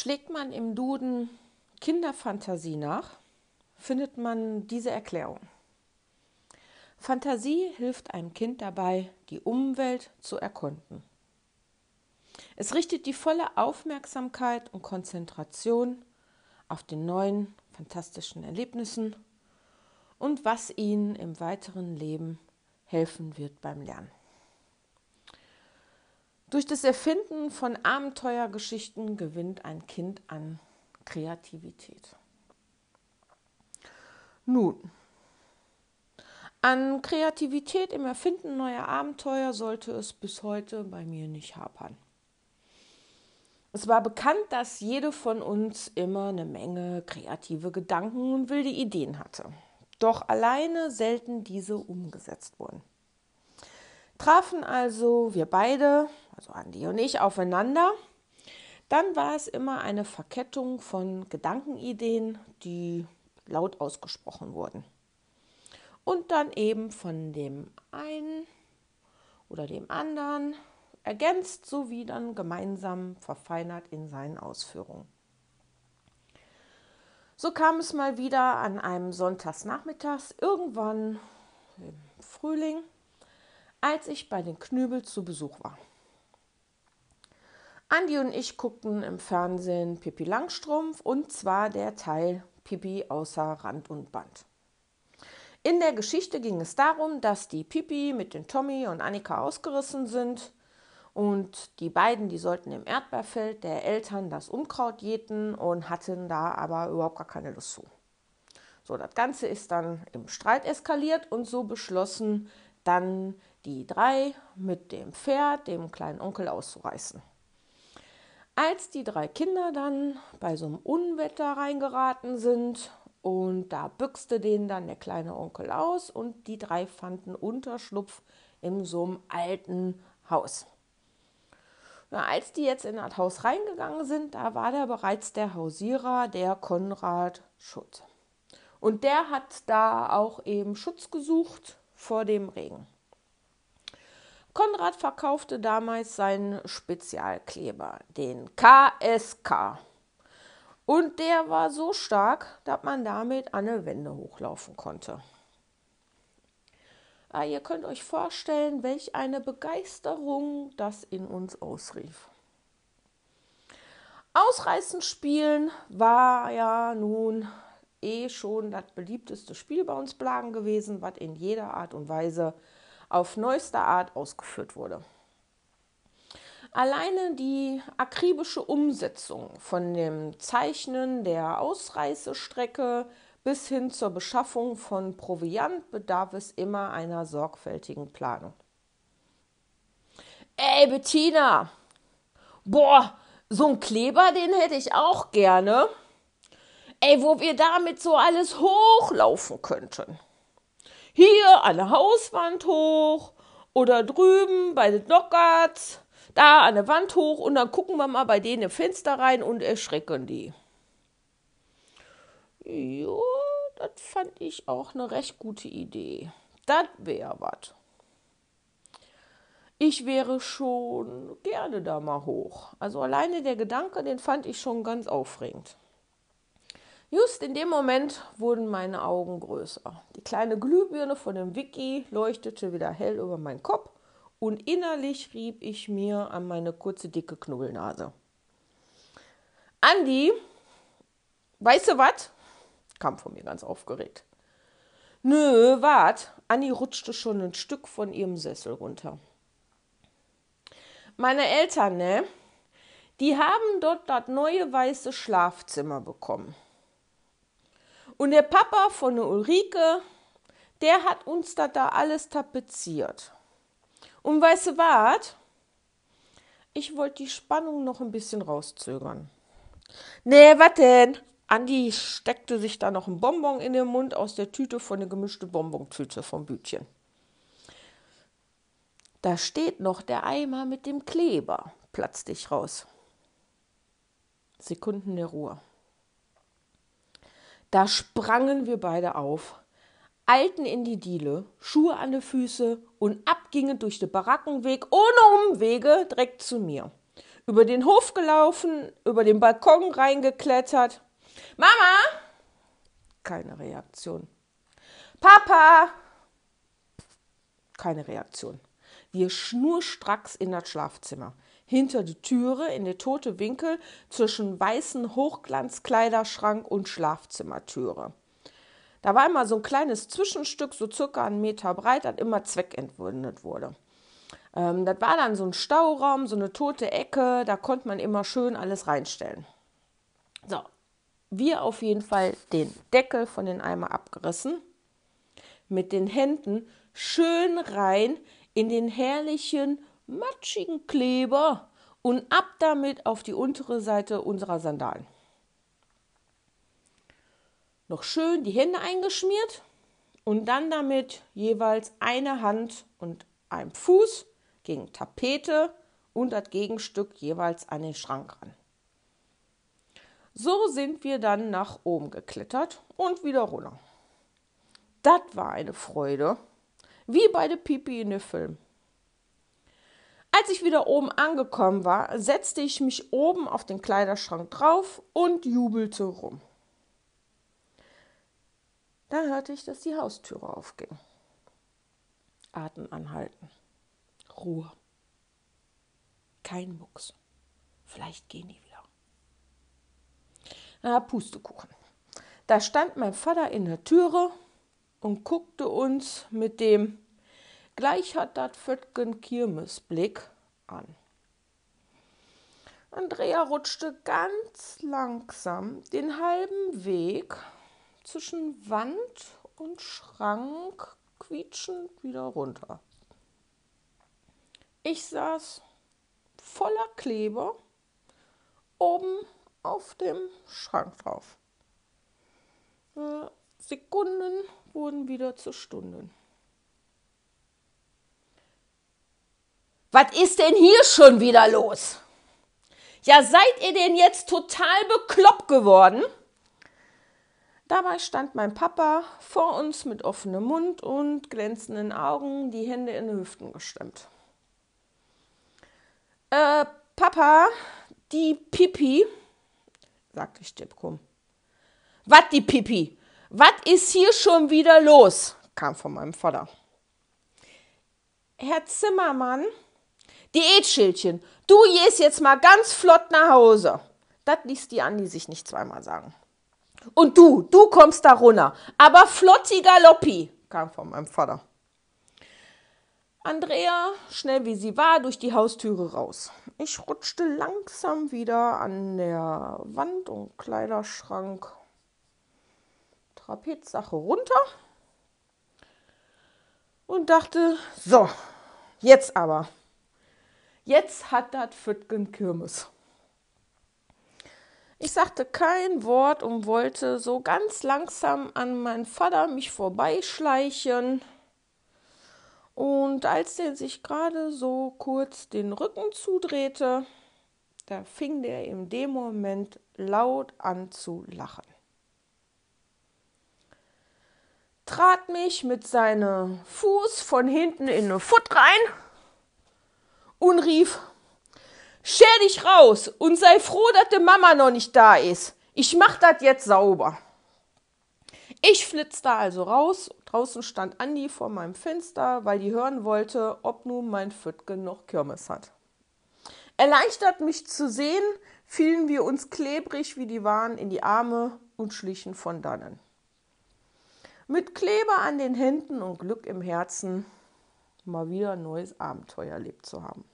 Schlägt man im Duden Kinderfantasie nach, findet man diese Erklärung. Fantasie hilft einem Kind dabei, die Umwelt zu erkunden. Es richtet die volle Aufmerksamkeit und Konzentration auf den neuen, fantastischen Erlebnissen und was ihnen im weiteren Leben helfen wird beim Lernen. Durch das Erfinden von Abenteuergeschichten gewinnt ein Kind an Kreativität. Nun, an Kreativität im Erfinden neuer Abenteuer sollte es bis heute bei mir nicht hapern. Es war bekannt, dass jede von uns immer eine Menge kreative Gedanken und wilde Ideen hatte. Doch alleine selten diese umgesetzt wurden. Trafen also wir beide, also Andi und ich, aufeinander, dann war es immer eine Verkettung von Gedankenideen, die laut ausgesprochen wurden. Und dann eben von dem einen oder dem anderen ergänzt sowie dann gemeinsam verfeinert in seinen Ausführungen. So kam es mal wieder an einem Sonntagsnachmittags irgendwann im Frühling, als ich bei den Knübel zu Besuch war. Andi und ich guckten im Fernsehen Pippi Langstrumpf und zwar der Teil Pippi außer Rand und Band. In der Geschichte ging es darum, dass die Pippi mit den Tommy und Annika ausgerissen sind und die beiden, die sollten im Erdbeerfeld der Eltern das Unkraut jäten und hatten da aber überhaupt gar keine Lust zu. So, das Ganze ist dann im Streit eskaliert und so beschlossen dann die drei mit dem Pferd, dem kleinen Onkel auszureißen. Als die drei Kinder dann bei so einem Unwetter reingeraten sind und da büchste denen dann der kleine Onkel aus und die drei fanden Unterschlupf in so einem alten Haus. Na, als die jetzt in das Haus reingegangen sind, da war da bereits der Hausierer, der Konrad Schutz. Und der hat da auch eben Schutz gesucht vor dem Regen. Konrad verkaufte damals seinen Spezialkleber, den KSK. Und der war so stark, dass man damit an eine Wände hochlaufen konnte. Ah, ihr könnt euch vorstellen, welch eine Begeisterung das in uns ausrief. Ausreißen spielen war ja nun eh schon das beliebteste Spiel bei uns Blagen gewesen, was in jeder Art und Weise auf neueste Art ausgeführt wurde. Alleine die akribische Umsetzung von dem Zeichnen der Ausreißestrecke bis hin zur Beschaffung von Proviant bedarf es immer einer sorgfältigen Planung. Ey, Bettina! Boah, so ein Kleber, den hätte ich auch gerne. Ey, wo wir damit so alles hochlaufen könnten. Hier an der Hauswand hoch oder drüben bei den Dockarts, da an der Wand hoch und dann gucken wir mal bei denen im Fenster rein und erschrecken die. Jo, das fand ich auch eine recht gute Idee. Das wäre was. Ich wäre schon gerne da mal hoch. Also alleine der Gedanke, den fand ich schon ganz aufregend. Just in dem Moment wurden meine Augen größer. Die kleine Glühbirne von dem Wiki leuchtete wieder hell über meinen Kopf und innerlich rieb ich mir an meine kurze, dicke Knubbelnase. Andi, weißt du was? kam von mir ganz aufgeregt. Nö, wart. Anni rutschte schon ein Stück von ihrem Sessel runter. Meine Eltern, ne? Die haben dort das neue weiße Schlafzimmer bekommen. Und der Papa von der Ulrike, der hat uns das da alles tapeziert. Und weißt du was? Ich wollte die Spannung noch ein bisschen rauszögern. Nee, was denn? Andi steckte sich da noch ein Bonbon in den Mund aus der Tüte von der gemischte Bonbontüte vom Bütchen. Da steht noch der Eimer mit dem Kleber, platzte ich raus. Sekunden der Ruhe. Da sprangen wir beide auf, eilten in die Diele, Schuhe an die Füße und abgingen durch den Barackenweg ohne Umwege direkt zu mir. über den Hof gelaufen, über den Balkon reingeklettert. Mama! Keine Reaktion. Papa! Keine Reaktion. Wir schnurstracks in das Schlafzimmer. Hinter die Türe in der tote Winkel zwischen weißen Hochglanzkleiderschrank und Schlafzimmertüre. Da war immer so ein kleines Zwischenstück, so circa einen Meter breit, das immer zweckentwundet wurde. Ähm, das war dann so ein Stauraum, so eine tote Ecke, da konnte man immer schön alles reinstellen. So, wir auf jeden Fall den Deckel von den Eimer abgerissen, mit den Händen schön rein in den herrlichen matschigen Kleber und ab damit auf die untere Seite unserer Sandalen. Noch schön die Hände eingeschmiert und dann damit jeweils eine Hand und ein Fuß gegen Tapete und das Gegenstück jeweils an den Schrank ran. So sind wir dann nach oben geklettert und wieder runter. Das war eine Freude, wie bei der Pipi in dem Film. Als ich wieder oben angekommen war, setzte ich mich oben auf den Kleiderschrank drauf und jubelte rum. Da hörte ich, dass die Haustüre aufging. Atem anhalten. Ruhe. Kein Mucks. Vielleicht gehen die wieder. Ah, Pustekuchen. Da stand mein Vater in der Türe und guckte uns mit dem Gleich hat dat Föttgen Kirmesblick an. Andrea rutschte ganz langsam den halben Weg zwischen Wand und Schrank quietschend wieder runter. Ich saß voller Kleber oben auf dem Schrank drauf. Äh, Sekunden wurden wieder zu Stunden. Was ist denn hier schon wieder los? Ja, seid ihr denn jetzt total bekloppt geworden? Dabei stand mein Papa vor uns mit offenem Mund und glänzenden Augen, die Hände in die Hüften gestemmt. Äh, Papa, die Pipi, sagte Stippkum. Was die Pipi? Was ist hier schon wieder los? kam von meinem Vater. Herr Zimmermann, Diätschildchen, du gehst jetzt mal ganz flott nach Hause. Das ließ die Andi sich nicht zweimal sagen. Und du, du kommst da runter, aber flotti galoppi, kam von meinem Vater. Andrea, schnell wie sie war, durch die Haustüre raus. Ich rutschte langsam wieder an der Wand und Kleiderschrank Trapezsache runter und dachte, so, jetzt aber. Jetzt hat das Füttgen Kirmes. Ich sagte kein Wort und wollte so ganz langsam an meinen Vater mich vorbeischleichen. Und als der sich gerade so kurz den Rücken zudrehte, da fing der in dem Moment laut an zu lachen. Trat mich mit seinem Fuß von hinten in eine Foot rein und rief, Scher dich raus und sei froh, dass die Mama noch nicht da ist. Ich mach das jetzt sauber. Ich flitzte also raus. Draußen stand Andi vor meinem Fenster, weil die hören wollte, ob nun mein Füttgen noch Kirmes hat. Erleichtert mich zu sehen, fielen wir uns klebrig wie die waren in die Arme und schlichen von dannen. Mit Kleber an den Händen und Glück im Herzen mal wieder ein neues Abenteuer erlebt zu haben.